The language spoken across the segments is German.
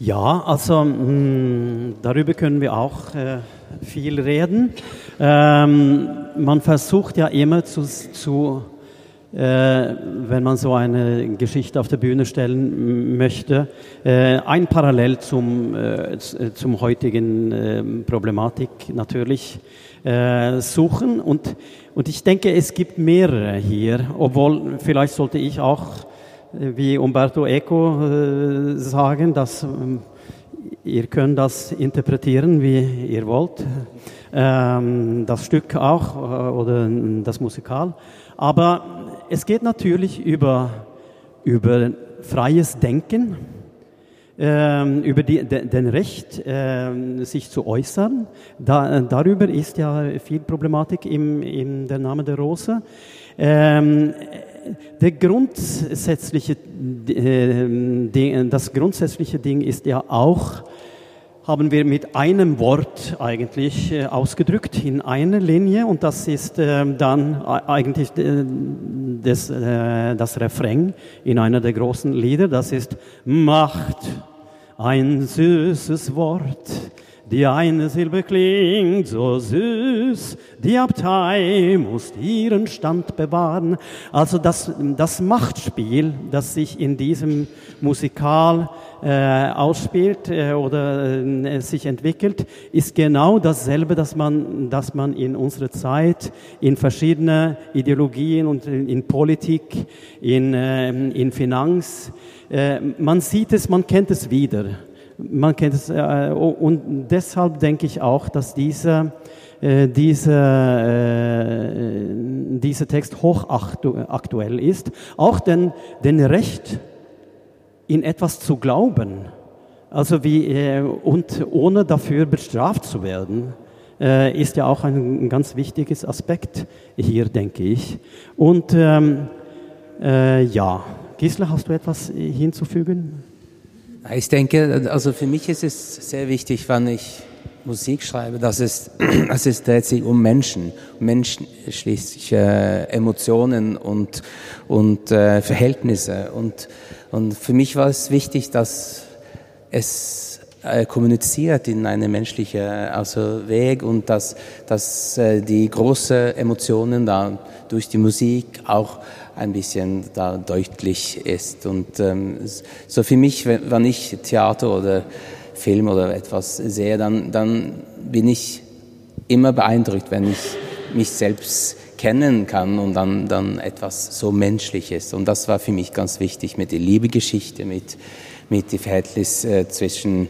Ja, also mh, mm, darüber können wir auch äh, viel reden. Ähm, man versucht ja immer zu, zu äh, wenn man so eine Geschichte auf der Bühne stellen möchte, äh, ein Parallel zum, äh, zum heutigen äh, Problematik natürlich äh, suchen. Und, und ich denke, es gibt mehrere hier, obwohl vielleicht sollte ich auch wie Umberto Eco äh, sagen, dass ähm, ihr könnt das interpretieren, wie ihr wollt, ähm, das Stück auch äh, oder das Musikal. Aber es geht natürlich über, über freies Denken, ähm, über die, de, den Recht, äh, sich zu äußern. Da, darüber ist ja viel Problematik im, in der Name der Rose. Der grundsätzliche, äh, das grundsätzliche Ding ist ja auch, haben wir mit einem Wort eigentlich äh, ausgedrückt in einer Linie und das ist äh, dann eigentlich das, das Refrain in einer der großen Lieder, das ist Macht, ein süßes Wort, die eine Silbe klingt so süß, die Abtei muss ihren Stand bewahren. Also das, das Machtspiel, das sich in diesem Musikal äh, ausspielt äh, oder äh, sich entwickelt, ist genau dasselbe, das man, das man in unserer Zeit in verschiedene Ideologien und in, in Politik, in, äh, in Finanz, äh, man sieht es, man kennt es wieder man kennt es, äh, und deshalb denke ich auch, dass dieser, äh, dieser, äh, dieser Text hochaktuell ist. Auch denn, denn Recht in etwas zu glauben, also wie, äh, und ohne dafür bestraft zu werden, äh, ist ja auch ein, ganz wichtiges Aspekt hier, denke ich. Und ähm, äh, ja, Gisela, hast du etwas hinzufügen? Ich denke, also für mich ist es sehr wichtig, wenn ich Musik schreibe, dass es, dass es dreht sich um Menschen, menschliche äh, Emotionen und, und äh, Verhältnisse. Und, und für mich war es wichtig, dass es äh, kommuniziert in eine menschliche also Weg und dass, dass äh, die großen Emotionen da durch die Musik auch ein bisschen da deutlich ist. Und ähm, so für mich, wenn, ich Theater oder Film oder etwas sehe, dann, dann bin ich immer beeindruckt, wenn ich mich selbst kennen kann und dann, dann etwas so Menschliches. Und das war für mich ganz wichtig mit der Liebegeschichte, mit, mit dem Verhältnis äh, zwischen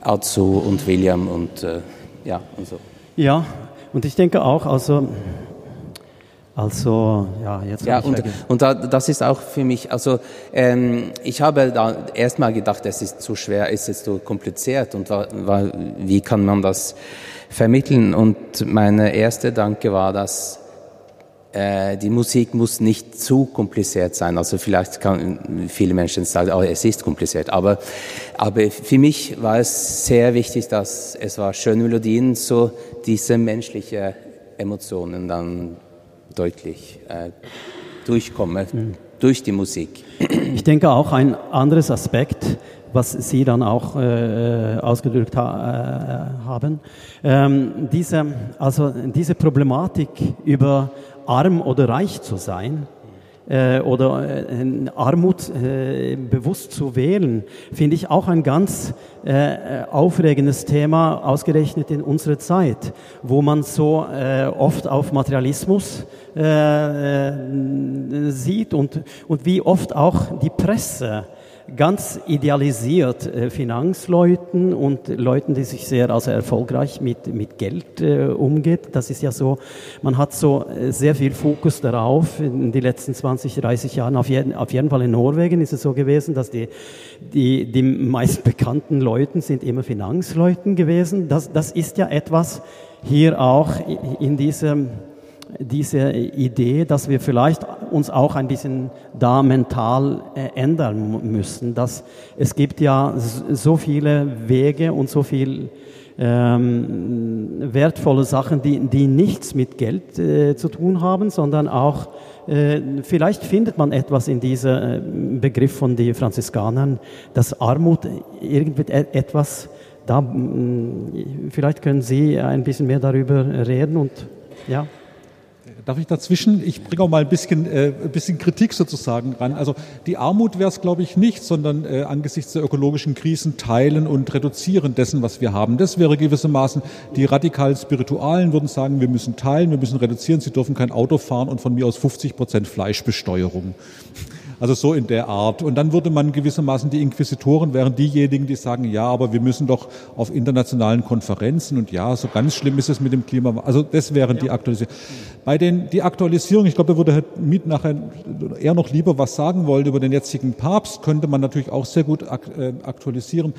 Azu und William und äh, ja und so. Ja, und ich denke auch, also also, ja, jetzt. Ja, und, und da, das ist auch für mich, also, ähm, ich habe da erstmal gedacht, es ist zu schwer, es ist zu kompliziert und war, war, wie kann man das vermitteln? Und meine erste Danke war, dass äh, die Musik muss nicht zu kompliziert sein. Also vielleicht kann viele Menschen sagen, oh, es ist kompliziert. Aber, aber für mich war es sehr wichtig, dass es war schöne Melodien, so diese menschliche Emotionen dann deutlich äh, durchkomme mhm. durch die Musik. Ich denke auch ein anderes Aspekt, was Sie dann auch äh, ausgedrückt ha äh, haben, ähm, diese, also diese Problematik über arm oder reich zu sein, oder äh, Armut äh, bewusst zu wählen, finde ich auch ein ganz äh, aufregendes Thema, ausgerechnet in unserer Zeit, wo man so äh, oft auf Materialismus äh, äh, sieht und, und wie oft auch die Presse ganz idealisiert äh, Finanzleuten und Leuten, die sich sehr also erfolgreich mit, mit Geld äh, umgeht. Das ist ja so, man hat so äh, sehr viel Fokus darauf in den letzten 20, 30 Jahren. Auf jeden, auf jeden Fall in Norwegen ist es so gewesen, dass die, die, die meist bekannten Leuten sind immer Finanzleuten gewesen. Das, das ist ja etwas hier auch in diesem diese Idee, dass wir vielleicht uns auch ein bisschen da mental äh, ändern müssen. Dass es gibt ja so viele Wege und so viel ähm, wertvolle Sachen, die, die nichts mit Geld äh, zu tun haben, sondern auch äh, vielleicht findet man etwas in diesem Begriff von den Franziskanern, dass Armut irgendwie etwas da, vielleicht können Sie ein bisschen mehr darüber reden und ja. Darf ich dazwischen? Ich bringe auch mal ein bisschen, äh, ein bisschen Kritik sozusagen ran. Also die Armut wäre es, glaube ich, nicht, sondern äh, angesichts der ökologischen Krisen teilen und reduzieren dessen, was wir haben. Das wäre gewissermaßen, die radikalen Spiritualen würden sagen, wir müssen teilen, wir müssen reduzieren, sie dürfen kein Auto fahren und von mir aus 50 Prozent Fleischbesteuerung. Also so in der Art. Und dann würde man gewissermaßen die Inquisitoren wären diejenigen, die sagen, ja, aber wir müssen doch auf internationalen Konferenzen und ja, so ganz schlimm ist es mit dem Klima. Also das wären die Aktualisierungen. Bei den die Aktualisierung, ich glaube, da würde Herr Miet nachher eher noch lieber was sagen wollen über den jetzigen Papst, könnte man natürlich auch sehr gut äh, aktualisieren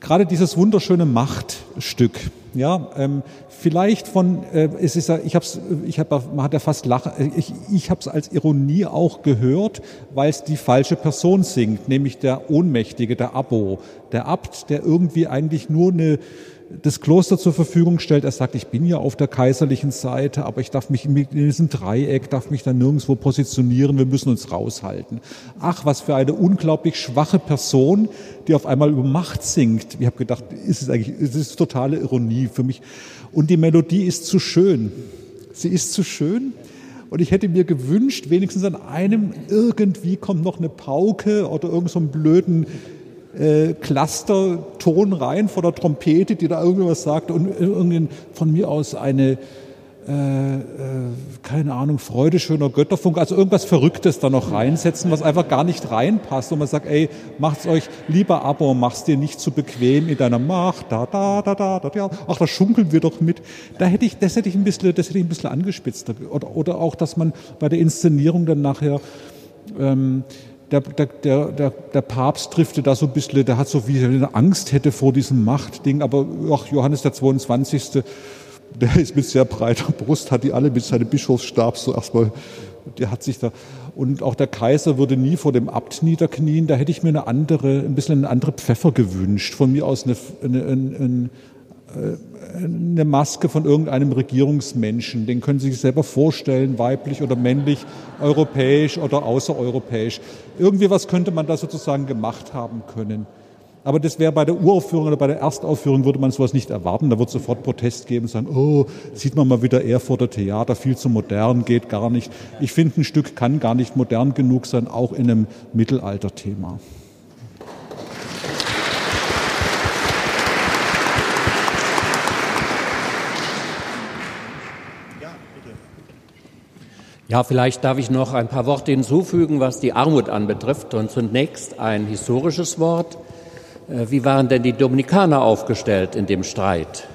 gerade dieses wunderschöne Machtstück, ja, ähm, vielleicht von, äh, es ist ja, ich habe ich hab, man hat ja fast lachen, äh, ich, ich habe es als Ironie auch gehört, weil es die falsche Person singt, nämlich der Ohnmächtige, der Abo, der Abt, der irgendwie eigentlich nur eine das Kloster zur Verfügung stellt. Er sagt, ich bin ja auf der kaiserlichen Seite, aber ich darf mich in diesem Dreieck, darf mich da nirgendwo positionieren, wir müssen uns raushalten. Ach, was für eine unglaublich schwache Person, die auf einmal über Macht singt. Ich habe gedacht, ist es eigentlich, es ist totale Ironie für mich. Und die Melodie ist zu schön. Sie ist zu schön. Und ich hätte mir gewünscht, wenigstens an einem irgendwie kommt noch eine Pauke oder irgend so einen blöden äh, Cluster-Ton rein vor der Trompete, die da irgendwas sagt und irgendein, von mir aus eine, äh, äh, keine Ahnung, Freude schöner Götterfunk, also irgendwas Verrücktes da noch reinsetzen, was einfach gar nicht reinpasst und man sagt, ey, macht's euch lieber ab und mach's dir nicht zu bequem in deiner Macht, da, da, da, da, da, da, ach, da schunkeln wir doch mit. Da hätte ich, das hätte ich ein bisschen, das hätte ich ein bisschen angespitzt. Oder, oder auch, dass man bei der Inszenierung dann nachher, ähm, der, der, der, der Papst trifft da so ein bisschen, der hat so wie eine Angst hätte vor diesem Machtding, aber ach, Johannes der 22., der ist mit sehr breiter Brust, hat die alle mit seinem Bischofsstab so erstmal, der hat sich da, und auch der Kaiser würde nie vor dem Abt niederknien, da hätte ich mir eine andere, ein bisschen eine andere Pfeffer gewünscht, von mir aus eine, eine, eine, eine Maske von irgendeinem Regierungsmenschen. Den können Sie sich selber vorstellen, weiblich oder männlich, europäisch oder außereuropäisch. Irgendwie was könnte man da sozusagen gemacht haben können. Aber das wäre bei der Uraufführung oder bei der Erstaufführung würde man sowas nicht erwarten. Da wird sofort Protest geben und sagen, oh, sieht man mal wieder Erfurter Theater, viel zu modern, geht gar nicht. Ich finde, ein Stück kann gar nicht modern genug sein, auch in einem Mittelalterthema. Ja, vielleicht darf ich noch ein paar Worte hinzufügen, was die Armut anbetrifft. Und zunächst ein historisches Wort. Äh, wie waren denn die Dominikaner aufgestellt in dem Streit,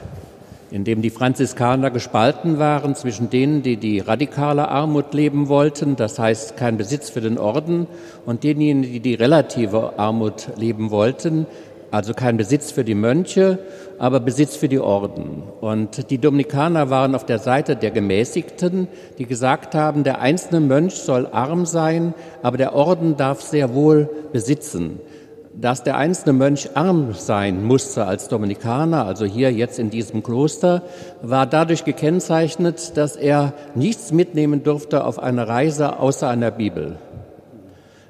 in dem die Franziskaner gespalten waren zwischen denen, die die radikale Armut leben wollten, das heißt kein Besitz für den Orden, und denjenigen, die die relative Armut leben wollten, also kein Besitz für die Mönche, aber Besitz für die Orden. Und die Dominikaner waren auf der Seite der Gemäßigten, die gesagt haben, der einzelne Mönch soll arm sein, aber der Orden darf sehr wohl besitzen. Dass der einzelne Mönch arm sein musste als Dominikaner, also hier jetzt in diesem Kloster, war dadurch gekennzeichnet, dass er nichts mitnehmen durfte auf eine Reise außer einer Bibel.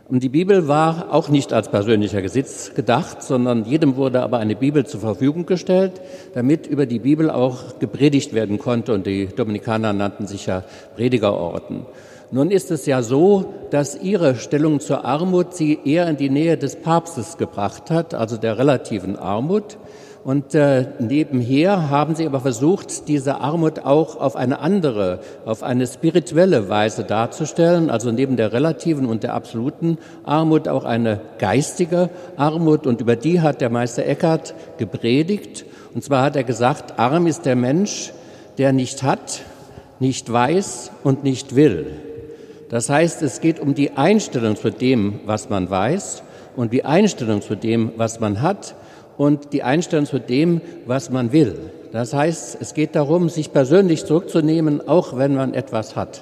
Und die Bibel war auch nicht als persönlicher Besitz gedacht, sondern jedem wurde aber eine Bibel zur Verfügung gestellt, damit über die Bibel auch gepredigt werden konnte. Und die Dominikaner nannten sich ja Predigerorden. Nun ist es ja so, dass ihre Stellung zur Armut sie eher in die Nähe des Papstes gebracht hat, also der relativen Armut. Und äh, nebenher haben sie aber versucht, diese Armut auch auf eine andere, auf eine spirituelle Weise darzustellen, also neben der relativen und der absoluten Armut auch eine geistige Armut. Und über die hat der Meister Eckhart gepredigt. Und zwar hat er gesagt, arm ist der Mensch, der nicht hat, nicht weiß und nicht will. Das heißt, es geht um die Einstellung zu dem, was man weiß und die Einstellung zu dem, was man hat und die Einstellung zu dem, was man will. Das heißt, es geht darum, sich persönlich zurückzunehmen, auch wenn man etwas hat.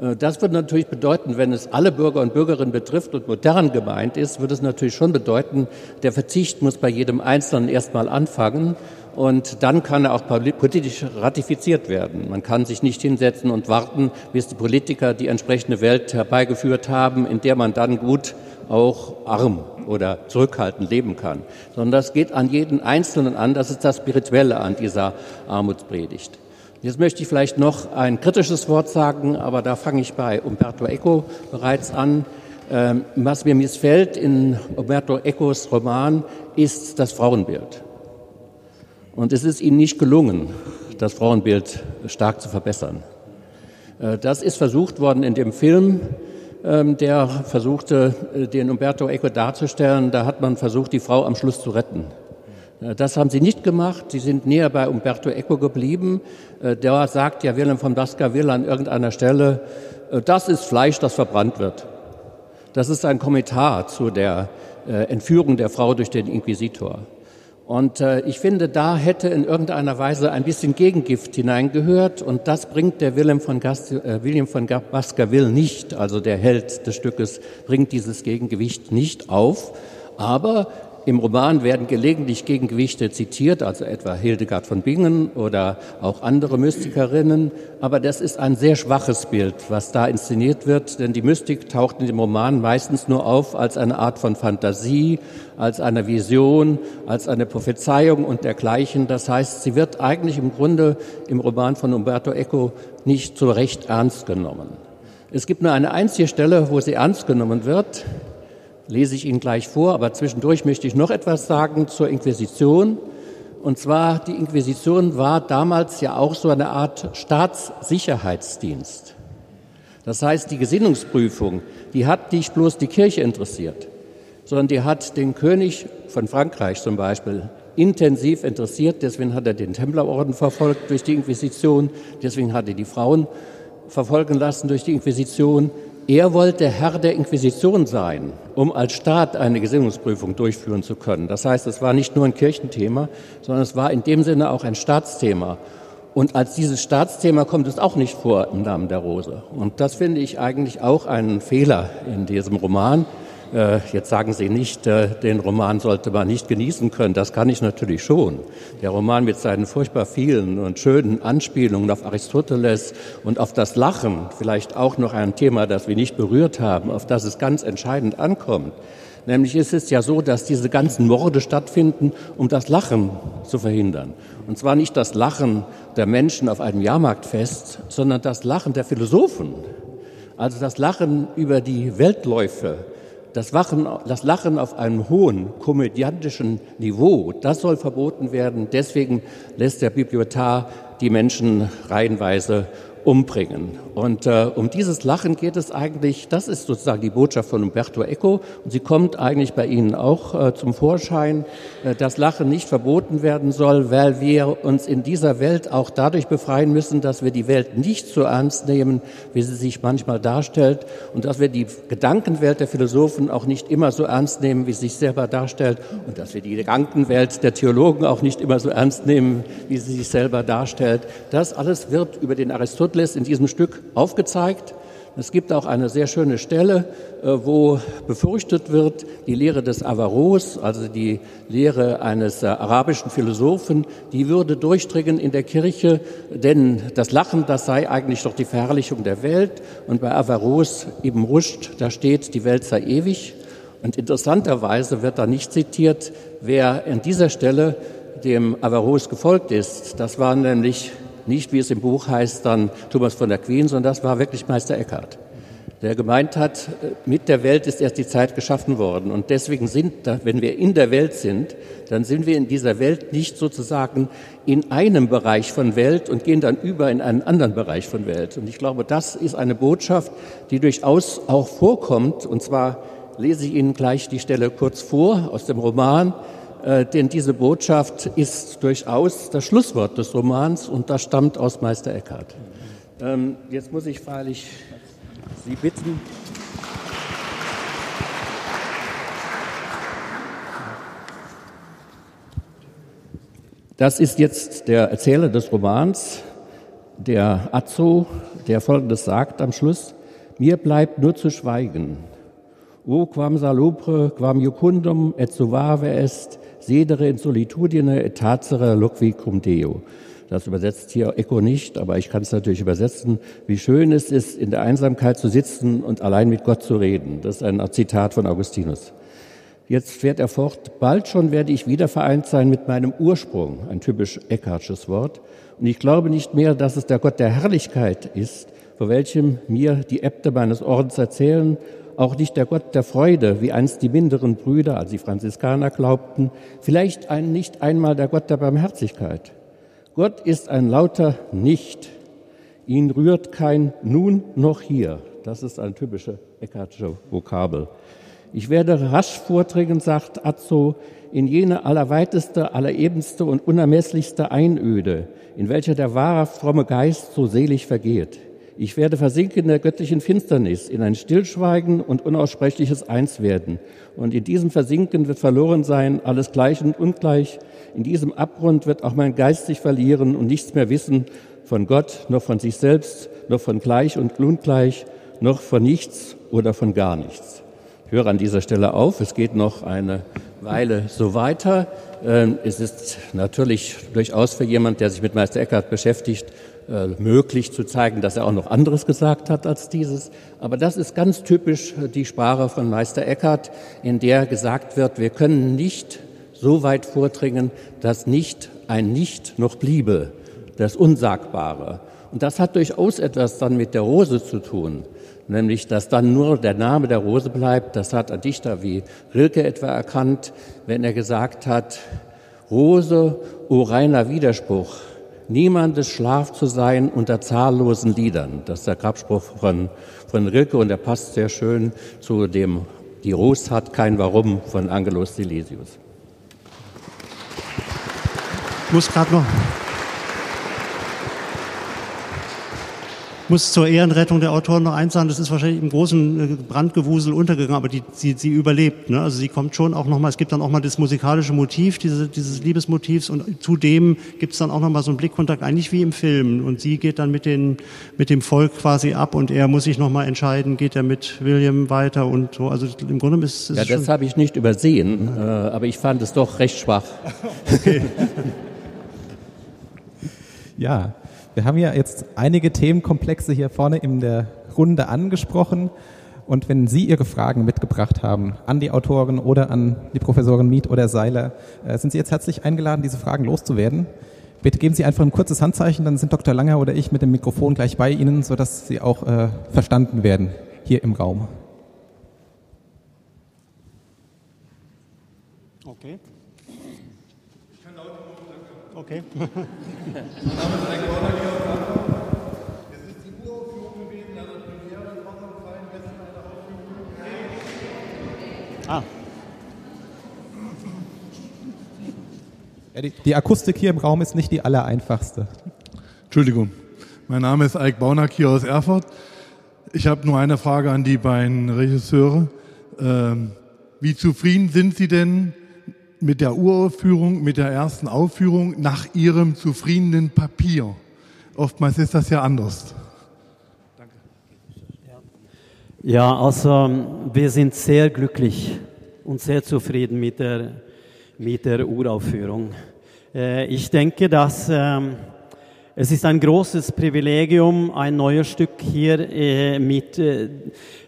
Äh, das wird natürlich bedeuten, wenn es alle Bürger und Bürgerinnen betrifft und modern gemeint ist, wird es natürlich schon bedeuten, der Verzicht muss bei jedem Einzelnen erstmal anfangen und dann kann er auch politisch ratifiziert werden. Man kann sich nicht hinsetzen und warten, bis die Politiker die entsprechende Welt herbeigeführt haben, in der man dann gut auch arm oder zurückhaltend leben kann, sondern das geht an jeden Einzelnen an. Das ist das Spirituelle an dieser Armutspredigt. Jetzt möchte ich vielleicht noch ein kritisches Wort sagen, aber da fange ich bei Umberto Eco bereits an. Ähm, was mir missfällt in Umberto Ecos Roman ist das Frauenbild. Und es ist ihnen nicht gelungen, das Frauenbild stark zu verbessern. Äh, das ist versucht worden in dem Film, der versuchte, äh, den Umberto Eco darzustellen. Da hat man versucht, die Frau am Schluss zu retten. Äh, das haben sie nicht gemacht. Sie sind näher bei Umberto Eco geblieben. Der sagt ja Willem von Baskerville an irgendeiner Stelle, das ist Fleisch, das verbrannt wird. Das ist ein Kommentar zu der Entführung der Frau durch den Inquisitor. Und äh, ich finde, da hätte in irgendeiner Weise ein bisschen Gegengift hineingehört und das bringt der Wilhelm von, Gast, äh, William von Baskerville nicht, also der Held des Stückes, bringt dieses Gegengewicht nicht auf. Aber im Roman werden gelegentlich Gegengewichte zitiert, also etwa Hildegard von Bingen oder auch andere Mystikerinnen. Aber das ist ein sehr schwaches Bild, was da inszeniert wird, denn die Mystik taucht in dem Roman meistens nur auf als eine Art von Fantasie, als eine Vision, als eine Prophezeiung und dergleichen. Das heißt, sie wird eigentlich im Grunde im Roman von Umberto Eco nicht so recht ernst genommen. Es gibt nur eine einzige Stelle, wo sie ernst genommen wird lese ich Ihnen gleich vor, aber zwischendurch möchte ich noch etwas sagen zur Inquisition. Und zwar, die Inquisition war damals ja auch so eine Art Staatssicherheitsdienst. Das heißt, die Gesinnungsprüfung, die hat nicht bloß die Kirche interessiert, sondern die hat den König von Frankreich zum Beispiel intensiv interessiert. Deswegen hat er den Templerorden verfolgt durch die Inquisition. Deswegen hat er die Frauen verfolgen lassen durch die Inquisition. Er wollte Herr der Inquisition sein, um als Staat eine Gesinnungsprüfung durchführen zu können. Das heißt, es war nicht nur ein Kirchenthema, sondern es war in dem Sinne auch ein Staatsthema. Und als dieses Staatsthema kommt es auch nicht vor im Namen der Rose. Und das finde ich eigentlich auch einen Fehler in diesem Roman. Äh, jetzt sagen Sie nicht, äh, den Roman sollte man nicht genießen können. Das kann ich natürlich schon. Der Roman mit seinen furchtbar vielen und schönen Anspielungen auf Aristoteles und auf das Lachen, vielleicht auch noch ein Thema, das wir nicht berührt haben, auf das es ganz entscheidend ankommt. Nämlich ist es ja so, dass diese ganzen Morde stattfinden, um das Lachen zu verhindern. Und zwar nicht das Lachen der Menschen auf einem Jahrmarktfest, sondern das Lachen der Philosophen. Also das Lachen über die Weltläufe, das, Wachen, das Lachen auf einem hohen komödiantischen Niveau, das soll verboten werden. Deswegen lässt der Bibliothar die Menschen reihenweise umbringen. Und äh, um dieses Lachen geht es eigentlich, das ist sozusagen die Botschaft von Umberto Eco und sie kommt eigentlich bei Ihnen auch äh, zum Vorschein, äh, dass Lachen nicht verboten werden soll, weil wir uns in dieser Welt auch dadurch befreien müssen, dass wir die Welt nicht so ernst nehmen, wie sie sich manchmal darstellt und dass wir die Gedankenwelt der Philosophen auch nicht immer so ernst nehmen, wie sie sich selber darstellt und dass wir die Gedankenwelt der Theologen auch nicht immer so ernst nehmen, wie sie sich selber darstellt. Das alles wird über den Aristoteles Aristoteles in diesem Stück aufgezeigt. Es gibt auch eine sehr schöne Stelle, äh, wo befürchtet wird, die Lehre des Averroes, also die Lehre eines äh, arabischen Philosophen, die würde durchdringen in der Kirche, denn das Lachen, das sei eigentlich doch die Verherrlichung der Welt. Und bei Averroes eben Ruscht, da steht, die Welt sei ewig. Und interessanterweise wird da nicht zitiert, wer an dieser Stelle dem Averroes gefolgt ist. Das war nämlich nicht, wie es im Buch heißt, dann Thomas von der Queen, sondern das war wirklich Meister Eckhart, der gemeint hat, äh, mit der Welt ist erst die Zeit geschaffen worden. Und deswegen sind, wenn wir in der Welt sind, dann sind wir in dieser Welt nicht sozusagen in einem Bereich von Welt und gehen dann über in einen anderen Bereich von Welt. Und ich glaube, das ist eine Botschaft, die durchaus auch vorkommt. Und zwar lese ich Ihnen gleich die Stelle kurz vor aus dem Roman. Äh, denn diese Botschaft ist durchaus das Schlusswort des Romans und das stammt aus Meister Eckhart. Ähm, jetzt muss ich freilich Sie bitten. Das ist jetzt der Erzähler des Romans, der Azzo, der Folgendes sagt am Schluss. Mir bleibt nur zu schweigen. O quam salubre, quam jucundum et suave est, sedere in solitudine et tacere loqui cum Deo. Das übersetzt hier Echo nicht, aber ich kann es natürlich übersetzen. Wie schön es ist, in der Einsamkeit zu sitzen und allein mit Gott zu reden. Das ist ein Zitat von Augustinus. Jetzt fährt er fort, bald schon werde ich wieder vereint sein mit meinem Ursprung, ein typisch Eckhardsches Wort. Und ich glaube nicht mehr, dass es der Gott der Herrlichkeit ist, vor welchem mir die Äbte meines Ordens erzählen, auch nicht der Gott der Freude, wie einst die minderen Brüder, als die Franziskaner glaubten, vielleicht ein, nicht einmal der Gott der Barmherzigkeit. Gott ist ein lauter Nicht. Ihn rührt kein Nun noch hier. Das ist ein typischer Eckhardscher Vokabel. Ich werde rasch vordringen, sagt Azzo, in jene allerweiteste, allerebenste und unermesslichste Einöde, in welcher der wahrhaft fromme Geist so selig vergeht. Ich werde versinken in der göttlichen Finsternis, in ein Stillschweigen und unaussprechliches Einswerden. Und in diesem Versinken wird verloren sein alles Gleich und Ungleich. In diesem Abgrund wird auch mein Geist sich verlieren und nichts mehr wissen von Gott, noch von sich selbst, noch von Gleich und Ungleich, noch von nichts oder von gar nichts. Ich höre an dieser Stelle auf. Es geht noch eine Weile so weiter. Ähm, es ist natürlich durchaus für jemand, der sich mit Meister Eckhart beschäftigt, äh, möglich zu zeigen, dass er auch noch anderes gesagt hat als dieses. Aber das ist ganz typisch die Sprache von Meister Eckhart, in der gesagt wird, wir können nicht so weit vordringen, dass nicht ein Nicht noch bliebe, das Unsagbare. Und das hat durchaus etwas dann mit der Rose zu tun nämlich dass dann nur der Name der Rose bleibt. Das hat ein Dichter wie Rilke etwa erkannt, wenn er gesagt hat, Rose, o reiner Widerspruch, niemandes Schlaf zu sein unter zahllosen Liedern. Das ist der Grabspruch von, von Rilke und der passt sehr schön zu dem Die Rose hat kein Warum von Angelus Silesius. Ich muss gerade noch muss zur Ehrenrettung der Autoren noch eins sagen, das ist wahrscheinlich im großen äh, Brandgewusel untergegangen, aber die, sie, sie überlebt. Ne? Also sie kommt schon auch nochmal, es gibt dann auch mal das musikalische Motiv diese, dieses Liebesmotivs und zudem gibt es dann auch nochmal so einen Blickkontakt, eigentlich wie im Film. Und sie geht dann mit, den, mit dem Volk quasi ab und er muss sich nochmal entscheiden, geht er mit William weiter und so. Also im Grunde ist es. Ja, das habe ich nicht übersehen, äh, aber ich fand es doch recht schwach. okay. ja, wir haben ja jetzt einige Themenkomplexe hier vorne in der Runde angesprochen. Und wenn Sie Ihre Fragen mitgebracht haben an die Autoren oder an die Professorin Miet oder Seiler, äh, sind Sie jetzt herzlich eingeladen, diese Fragen loszuwerden. Bitte geben Sie einfach ein kurzes Handzeichen, dann sind Dr. Langer oder ich mit dem Mikrofon gleich bei Ihnen, sodass Sie auch äh, verstanden werden hier im Raum. Okay. Okay. Ah. Ja, die, die, Akustik hier im Raum ist nicht die allereinfachste. Entschuldigung. Mein Name ist Eik Baunack hier aus Erfurt. Ich habe nur eine Frage an die beiden Regisseure. Ähm, wie zufrieden sind Sie denn mit der Uraufführung, mit der ersten Aufführung nach ihrem zufriedenen Papier. Oftmals ist das ja anders. Danke. Ja, also wir sind sehr glücklich und sehr zufrieden mit der, mit der Uraufführung. Äh, ich denke, dass ähm, es ist ein großes Privilegium, ein neues Stück hier äh, mit äh,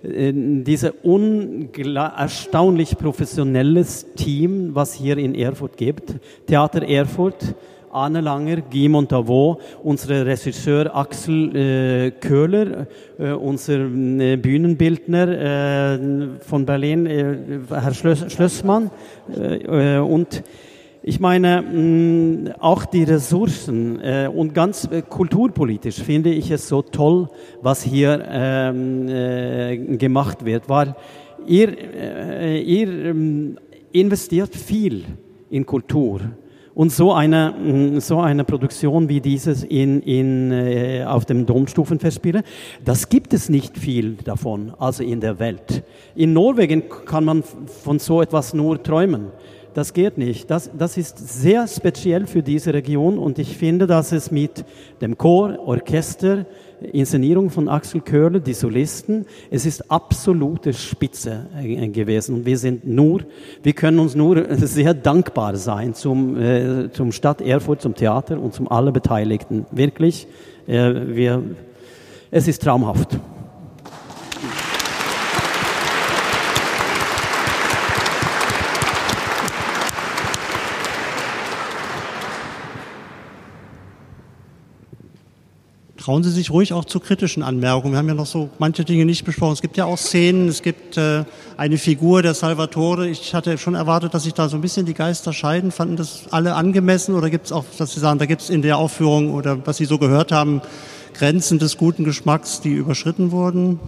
diesem erstaunlich professionelles Team, was hier in Erfurt gibt. Theater Erfurt, Anne Langer, Guy Montavaux, unser Regisseur Axel äh, Köhler, äh, unser äh, Bühnenbildner äh, von Berlin, äh, Herr Schlöss, Schlössmann äh, und ich meine, mm, auch die Ressourcen äh, und ganz äh, kulturpolitisch finde ich es so toll, was hier ähm, äh, gemacht wird, weil ihr, ihr ähm, investiert viel in Kultur. Und so eine, mm, so eine Produktion wie dieses in, in, auf dem Domstufenfestspiele, das gibt es nicht viel davon, also in der Welt. In Norwegen kann man von so etwas nur träumen. Das geht nicht. Das, das ist sehr speziell für diese Region und ich finde, dass es mit dem Chor, Orchester, Inszenierung von Axel Köhler, die Solisten, es ist absolute Spitze äh, gewesen. Und wir sind nur, wir können uns nur sehr dankbar sein zum, äh, zum Stadt Erfurt, zum Theater und zum alle Beteiligten. Wirklich, äh, wir, es ist traumhaft. Trauen Sie sich ruhig auch zu kritischen Anmerkungen. Wir haben ja noch so manche Dinge nicht besprochen. Es gibt ja auch Szenen, es gibt äh, eine Figur der Salvatore. Ich hatte schon erwartet, dass sich da so ein bisschen die Geister scheiden. Fanden das alle angemessen oder gibt es auch, dass Sie sagen, da gibt es in der Aufführung oder was Sie so gehört haben, Grenzen des guten Geschmacks, die überschritten wurden?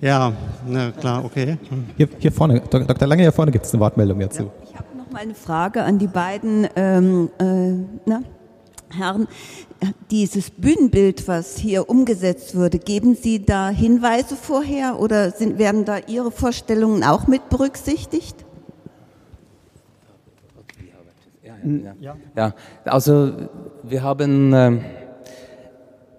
Ja, na klar, okay. Hier, hier vorne, Dr. Lange, hier vorne gibt es eine Wortmeldung dazu. Ja. Ich habe noch mal eine Frage an die beiden ähm, äh, na, Herren dieses Bühnenbild, was hier umgesetzt wurde, geben Sie da Hinweise vorher oder sind, werden da Ihre Vorstellungen auch mit berücksichtigt? Ja, ja. also wir haben äh,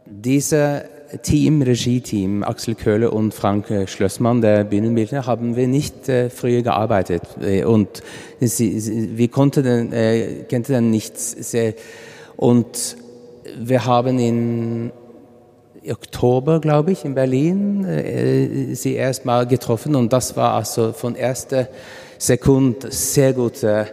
dieses Team, Regie-Team, Axel Köhler und Frank Schlössmann, der Bühnenbildner, haben wir nicht äh, früher gearbeitet äh, und sie, sie, wir konnten, äh, kannten dann nichts sehr und wir haben in Oktober, glaube ich, in Berlin äh, sie erstmal getroffen und das war also von erster Sekunde sehr gute,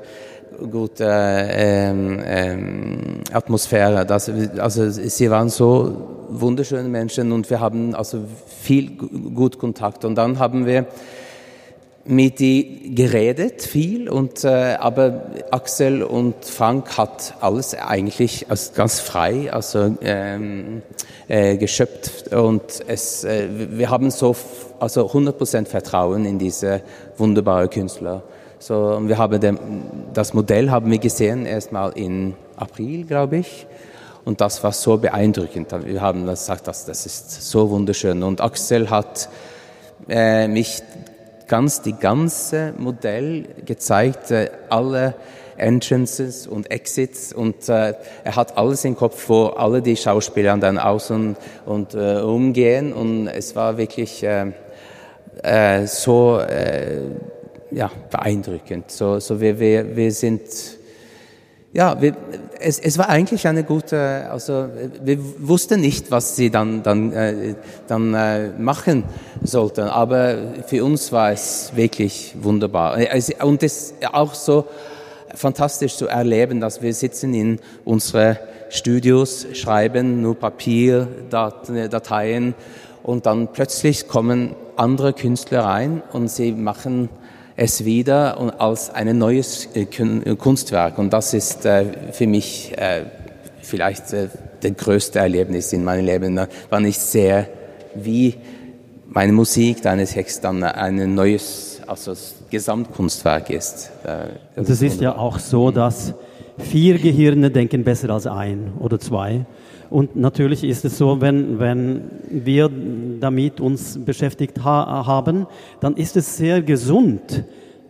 gute ähm, ähm, Atmosphäre. Das, also sie waren so wunderschöne Menschen und wir haben also viel gut Kontakt und dann haben wir mit die geredet viel und äh, aber Axel und Frank hat alles eigentlich als ganz frei also ähm, äh, geschöpft und es äh, wir haben so also 100% Vertrauen in diese wunderbare Künstler. So wir haben dem, das Modell haben wir gesehen erstmal in April glaube ich. Und das war so beeindruckend. Wir haben gesagt dass das ist so wunderschön. Und Axel hat äh, mich ganz die ganze Modell gezeigt, alle Entrances und Exits und äh, er hat alles im Kopf, wo alle die Schauspieler dann aus und, und äh, umgehen und es war wirklich äh, äh, so äh, ja, beeindruckend. So, so wir, wir, wir sind ja, wir, es, es war eigentlich eine gute, also wir wussten nicht, was sie dann, dann, äh, dann äh, machen sollten, aber für uns war es wirklich wunderbar. Und es ist auch so fantastisch zu erleben, dass wir sitzen in unsere Studios, schreiben nur Papier, Dateien und dann plötzlich kommen andere Künstler rein und sie machen es wieder als ein neues äh, Kunstwerk. Und das ist äh, für mich äh, vielleicht das größte Erlebnis in meinem Leben, wann ich sehe, wie meine Musik, deine Text dann ein neues, also Gesamtkunstwerk ist. Das, das ist ja auch so, dass vier Gehirne denken besser als ein oder zwei. Und natürlich ist es so, wenn, wenn wir damit uns beschäftigt ha haben, dann ist es sehr gesund,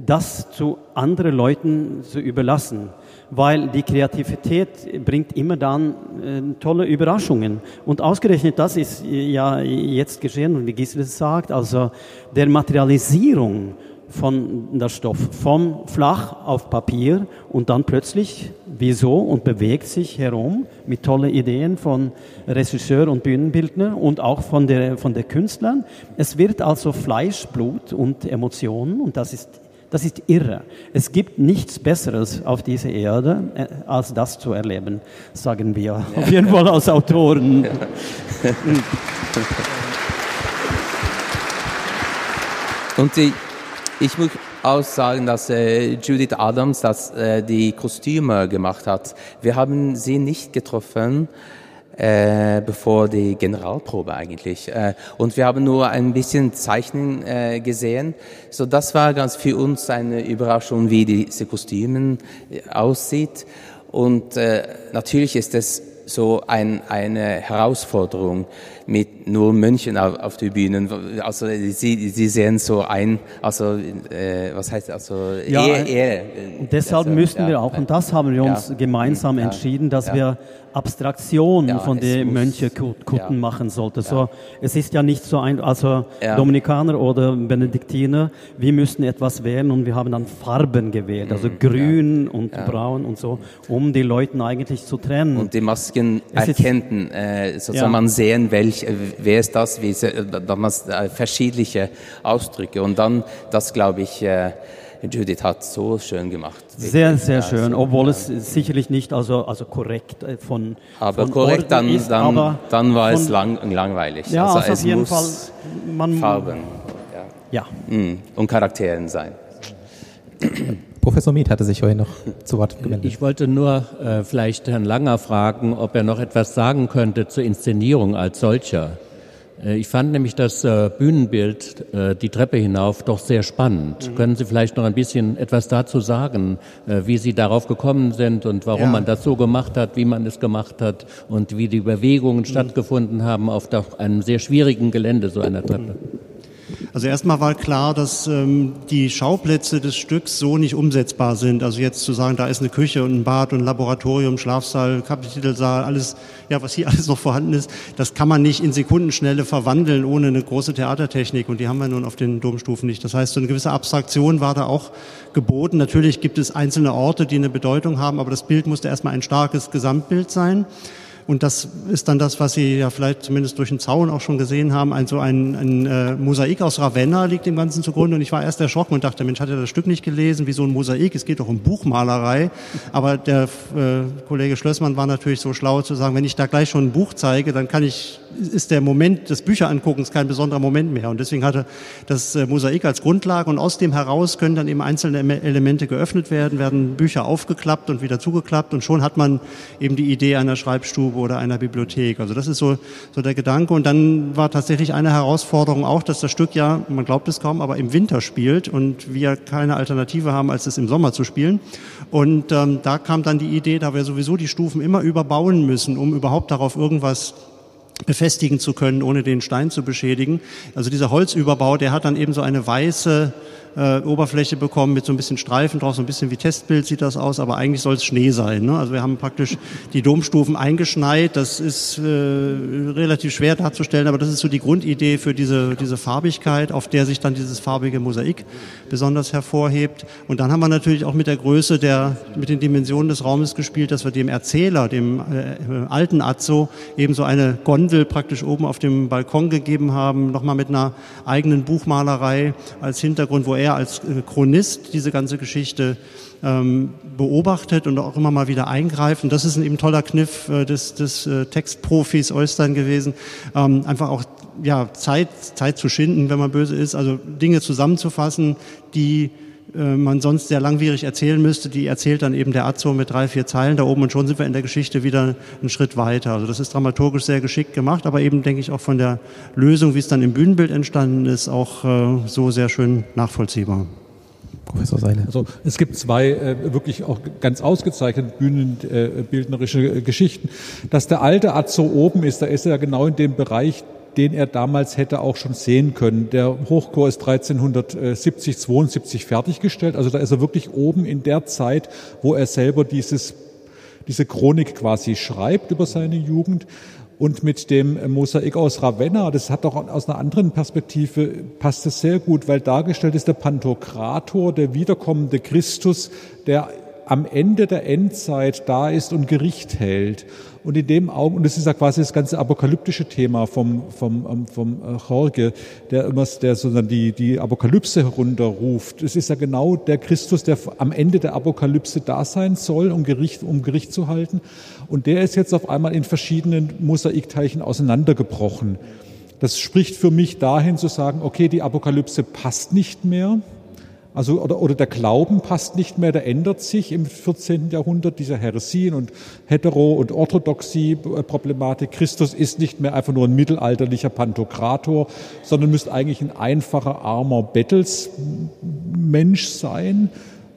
das zu anderen Leuten zu überlassen, weil die Kreativität bringt immer dann äh, tolle Überraschungen. Und ausgerechnet das ist ja jetzt geschehen, und wie Gisela sagt, also der Materialisierung von der Stoff vom Flach auf Papier und dann plötzlich wieso und bewegt sich herum mit tollen Ideen von Regisseur und Bühnenbildner und auch von der, von der Künstlern. Es wird also Fleisch, Blut und Emotionen und das ist, das ist irre. Es gibt nichts Besseres auf dieser Erde, äh, als das zu erleben, sagen wir ja. auf jeden Fall als Autoren. Ja. und die ich muss auch sagen, dass äh, Judith Adams das, äh, die Kostüme gemacht hat. Wir haben sie nicht getroffen, äh, bevor die Generalprobe eigentlich. Äh, und wir haben nur ein bisschen Zeichnen äh, gesehen. So, das war ganz für uns eine Überraschung, wie diese Kostümen äh, aussieht. Und äh, natürlich ist es so ein, eine Herausforderung, mit nur Mönchen auf, auf die Bühnen. Also sie, sie sehen so ein, also äh, was heißt also Ja, eher, eher, Deshalb also, müssen ja, wir auch, und das haben wir uns gemeinsam entschieden, dass wir Abstraktion Ja, von den Mönchekutten ja. machen sollten. So, es ist ja nicht so ein, also Ja. Dominikaner oder Benediktiner, wir müssen etwas wählen und wir haben dann Farben gewählt, also Mhm, grün und braun und so, um die Leuten eigentlich zu trennen. Und die Masken Es erkennen, äh, sozusagen Ja. man sehen, welch, äh, wer ist das, wie, se- da man äh, verschiedene Ausdrücke. Und dann, das glaube ich, äh, Judith hat so schön gemacht. Sehr, sehr Ja, schön, obwohl ja. es sicherlich nicht also, also korrekt äh, von Aber von korrekt, dann, ist, dann, aber dann war es von- lang, langweilig. Ja, also, also es auf jeden muss Fall, man, Farben ja. mm, und Charakteren sein. Professor Miet hatte sich vorhin noch zu Wort gemeldet. Ich wollte nur äh, vielleicht Herrn Langer fragen, ob er noch etwas sagen könnte zur Inszenierung als solcher. Äh, ich fand nämlich das äh, Bühnenbild, äh, die Treppe hinauf, doch sehr spannend. Mhm. Können Sie vielleicht noch ein bisschen etwas dazu sagen, wie Sie darauf gekommen sind und warum Ja. man das so gemacht hat, wie man es gemacht hat und wie die Bewegungen Mhm. stattgefunden haben auf doch einem sehr schwierigen Gelände so einer Treppe? Also erstmal war klar, dass ähm, die Schauplätze des Stücks so nicht umsetzbar sind. Also jetzt zu sagen, da ist eine Küche und ein Bad und ein Laboratorium, Schlafsaal, Kapitelsaal, alles, ja, was hier alles noch vorhanden ist, das kann man nicht in Sekundenschnelle verwandeln ohne eine große Theatertechnik und die haben wir nun auf den Domstufen nicht. Das heißt, so eine gewisse Abstraktion war da auch geboten. Natürlich gibt es einzelne Orte, die eine Bedeutung haben, aber das Bild musste erstmal ein starkes Gesamtbild sein. Und das ist dann das, was Sie ja vielleicht zumindest durch den Zaun auch schon gesehen haben. Ein, so ein, ein äh, Mosaik aus Ravenna liegt dem Ganzen zugrunde. Und ich war erst erschrocken und dachte, Mensch, hat er das Stück nicht gelesen? Wie so ein Mosaik? Es geht doch um Buchmalerei. Aber der äh, Kollege Schlössmann war natürlich so schlau zu sagen, wenn ich da gleich schon ein Buch zeige, dann kann ich, ist der Moment des Bücheranguckens kein besonderer Moment mehr. Und deswegen hatte das äh, Mosaik als Grundlage und aus dem heraus können dann eben einzelne Em- Elemente geöffnet werden, werden Bücher aufgeklappt und wieder zugeklappt und schon hat man eben die Idee einer Schreibstube oder einer Bibliothek. Also das ist so, so der Gedanke. Und dann war tatsächlich eine Herausforderung auch, dass das Stück ja, man glaubt es kaum, aber im Winter spielt und wir keine Alternative haben, als es im Sommer zu spielen. Und ähm, da kam dann die Idee, da wir sowieso die Stufen immer überbauen müssen, um überhaupt darauf irgendwas befestigen zu können, ohne den Stein zu beschädigen. Also dieser Holzüberbau, der hat dann eben so eine weiße äh, Oberfläche bekommen mit so ein bisschen Streifen drauf, so ein bisschen wie Testbild sieht das aus, aber eigentlich soll es Schnee sein. Ne? Also wir haben praktisch die Domstufen eingeschneit. Das ist äh, relativ schwer darzustellen, aber das ist so die Grundidee für diese, diese Farbigkeit, auf der sich dann dieses farbige Mosaik besonders hervorhebt. Und dann haben wir natürlich auch mit der Größe der, mit den Dimensionen des Raumes gespielt, dass wir dem Erzähler, dem äh, alten Azzo, eben so eine Gondel praktisch oben auf dem Balkon gegeben haben, nochmal mit einer eigenen Buchmalerei als Hintergrund, wo er als äh, Chronist diese ganze Geschichte ähm, beobachtet und auch immer mal wieder eingreift. Und das ist ein eben toller Kniff äh, des, des äh, Textprofis Eustern gewesen, ähm, einfach auch ja, Zeit, Zeit zu schinden, wenn man böse ist, also Dinge zusammenzufassen, die man sonst sehr langwierig erzählen müsste, die erzählt dann eben der Azzo mit drei, vier Zeilen da oben und schon sind wir in der Geschichte wieder einen Schritt weiter. Also das ist dramaturgisch sehr geschickt gemacht, aber eben denke ich auch von der Lösung, wie es dann im Bühnenbild entstanden ist, auch äh, so sehr schön nachvollziehbar. Professor Seile. Also es gibt zwei äh, wirklich auch ganz ausgezeichnete bühnenbildnerische äh, Geschichten. Dass der alte Azzo oben ist, da ist er genau in dem Bereich, den er damals hätte auch schon sehen können. Der Hochchor ist 1370, 72 fertiggestellt. Also da ist er wirklich oben in der Zeit, wo er selber dieses, diese Chronik quasi schreibt über seine Jugend. Und mit dem Mosaik aus Ravenna, das hat doch aus einer anderen Perspektive, passt es sehr gut, weil dargestellt ist der Pantokrator, der wiederkommende Christus, der am Ende der Endzeit da ist und Gericht hält. Und in dem Augen, und das ist ja quasi das ganze apokalyptische Thema vom, vom, ähm, vom äh, Jorge, der immer, der sozusagen die, die Apokalypse herunterruft. Es ist ja genau der Christus, der am Ende der Apokalypse da sein soll, um Gericht, um Gericht zu halten. Und der ist jetzt auf einmal in verschiedenen Mosaikteilchen auseinandergebrochen. Das spricht für mich dahin zu sagen, okay, die Apokalypse passt nicht mehr. Also, oder, oder der Glauben passt nicht mehr, der ändert sich im 14. Jahrhundert, diese Heresien und Hetero- und Orthodoxie-Problematik. Christus ist nicht mehr einfach nur ein mittelalterlicher Pantokrator, sondern müsste eigentlich ein einfacher, armer Bettelsmensch sein.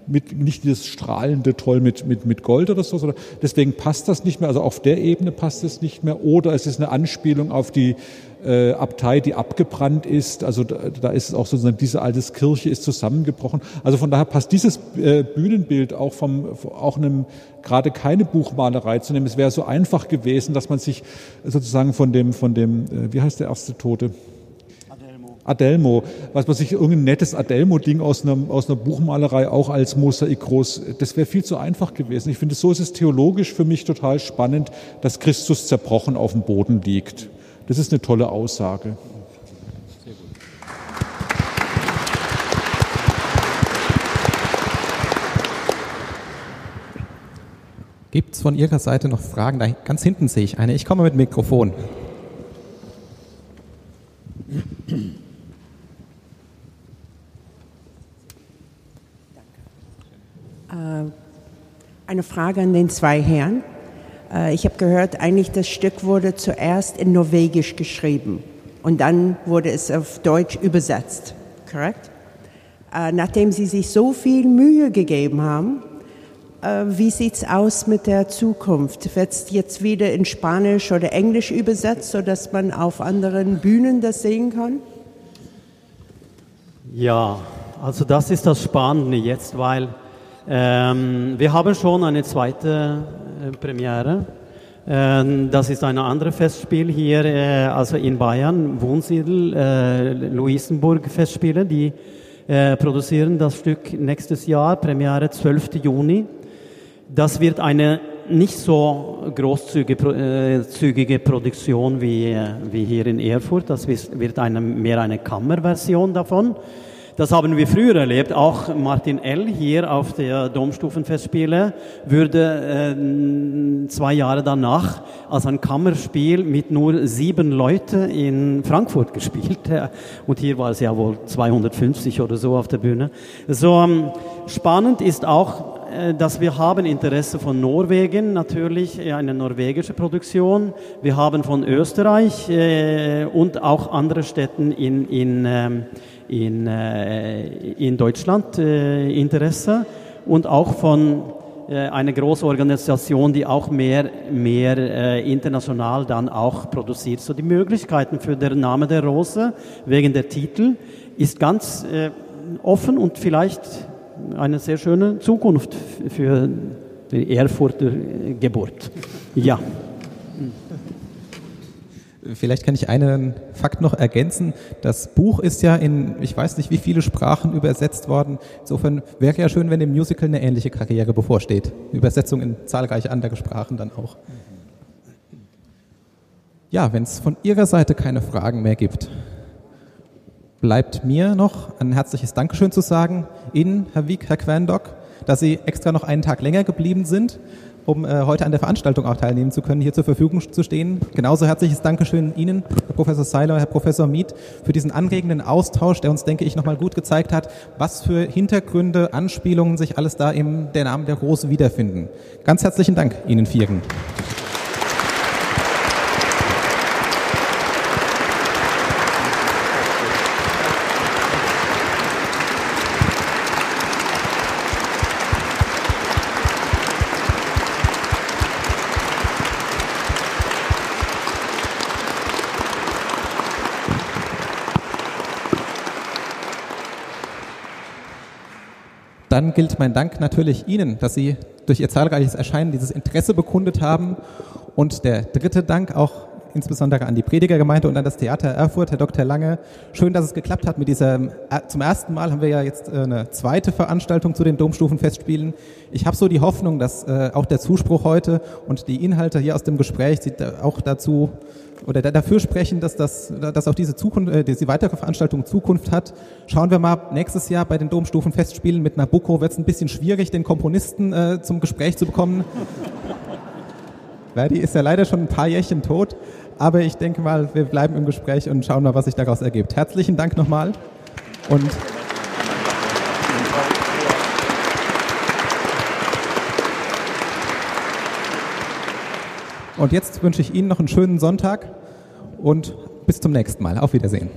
mit nicht dieses strahlende Toll mit, mit, mit Gold oder so, sondern deswegen passt das nicht mehr. Also auf der Ebene passt es nicht mehr. Oder es ist eine Anspielung auf die äh, Abtei, die abgebrannt ist. Also da, da ist es auch sozusagen, diese alte Kirche ist zusammengebrochen. Also von daher passt dieses äh, Bühnenbild auch vom, auch einem, gerade keine Buchmalerei zu nehmen. Es wäre so einfach gewesen, dass man sich sozusagen von dem, von dem, äh, wie heißt der erste Tote? Adelmo, was man sich irgendein nettes Adelmo-Ding aus einer, aus einer Buchmalerei auch als Mosaik groß, das wäre viel zu einfach gewesen. Ich finde, so ist es theologisch für mich total spannend, dass Christus zerbrochen auf dem Boden liegt. Das ist eine tolle Aussage. Gibt es von Ihrer Seite noch Fragen? Da ganz hinten sehe ich eine. Ich komme mit Mikrofon. Äh, eine Frage an den zwei Herren. Äh, ich habe gehört, eigentlich das Stück wurde zuerst in Norwegisch geschrieben und dann wurde es auf Deutsch übersetzt, korrekt? Äh, nachdem Sie sich so viel Mühe gegeben haben, wie sieht es aus mit der Zukunft? Wird es jetzt wieder in Spanisch oder Englisch übersetzt, sodass man auf anderen Bühnen das sehen kann? Ja, also das ist das Spannende jetzt, weil ähm, wir haben schon eine zweite äh, Premiere. Ähm, das ist ein anderes Festspiel hier, äh, also in Bayern, Wohnsiedel, äh, Luisenburg Festspiele, die äh, produzieren das Stück nächstes Jahr, Premiere 12. Juni. Das wird eine nicht so großzügige äh, Produktion wie, äh, wie hier in Erfurt. Das wird eine, mehr eine Kammerversion davon. Das haben wir früher erlebt. Auch Martin L. hier auf der Domstufenfestspiele würde äh, zwei Jahre danach als ein Kammerspiel mit nur sieben Leuten in Frankfurt gespielt. Und hier war es ja wohl 250 oder so auf der Bühne. So ähm, spannend ist auch, äh, dass wir haben Interesse von Norwegen, natürlich äh, eine norwegische Produktion. Wir haben von Österreich äh, und auch andere Städten in, in ähm, in, äh, in Deutschland äh, Interesse und auch von äh, einer großen Organisation, die auch mehr, mehr international dann auch produziert. So die Möglichkeiten für den Name der Rose wegen der Titel ist ganz offen und vielleicht eine sehr schöne Zukunft für die Erfurter Geburt. Ja. Vielleicht kann ich einen Fakt noch ergänzen. Das Buch ist ja in, ich weiß nicht wie viele Sprachen übersetzt worden. Insofern wäre ja schön, wenn dem Musical eine ähnliche Karriere bevorsteht. Übersetzung in zahlreiche andere Sprachen dann auch. Ja, wenn es von Ihrer Seite keine Fragen mehr gibt, bleibt mir noch ein herzliches Dankeschön zu sagen Ihnen, Herr Wieck, Herr Querndock, dass Sie extra noch einen Tag länger geblieben sind um äh, heute an der Veranstaltung auch teilnehmen zu können, hier zur Verfügung zu stehen. Genauso herzliches Dankeschön Ihnen, Herr Professor Seiler, Herr Professor Miet, für diesen anregenden Austausch, der uns, denke ich, nochmal gut gezeigt hat, was für Hintergründe, Anspielungen sich alles da im Der Namen der Große wiederfinden. Ganz herzlichen Dank Ihnen Vieren. Dann gilt mein Dank natürlich Ihnen, dass Sie durch Ihr zahlreiches Erscheinen dieses Interesse bekundet haben. Und der dritte Dank auch insbesondere an die Predigergemeinde und an das Theater Erfurt, Herr Dr. Lange. Schön, dass es geklappt hat mit dieser, äh, zum ersten Mal haben wir ja jetzt äh, eine zweite Veranstaltung zu den Domstufenfestspielen. Ich habe so die Hoffnung, dass äh, auch der Zuspruch heute und die Inhalte hier aus dem Gespräch auch dazu oder dafür sprechen, dass, das, dass auch diese, Zukunft, äh, diese weitere Veranstaltung Zukunft hat. Schauen wir mal nächstes Jahr bei den Domstufenfestspielen mit Nabucco wird es ein bisschen schwierig, den Komponisten äh, zum Gespräch zu bekommen. Verdi ist ja leider schon ein paar Jährchen tot, aber ich denke mal, wir bleiben im Gespräch und schauen mal, was sich daraus ergibt. Herzlichen Dank nochmal und Und jetzt wünsche ich Ihnen noch einen schönen Sonntag und bis zum nächsten Mal. Auf Wiedersehen.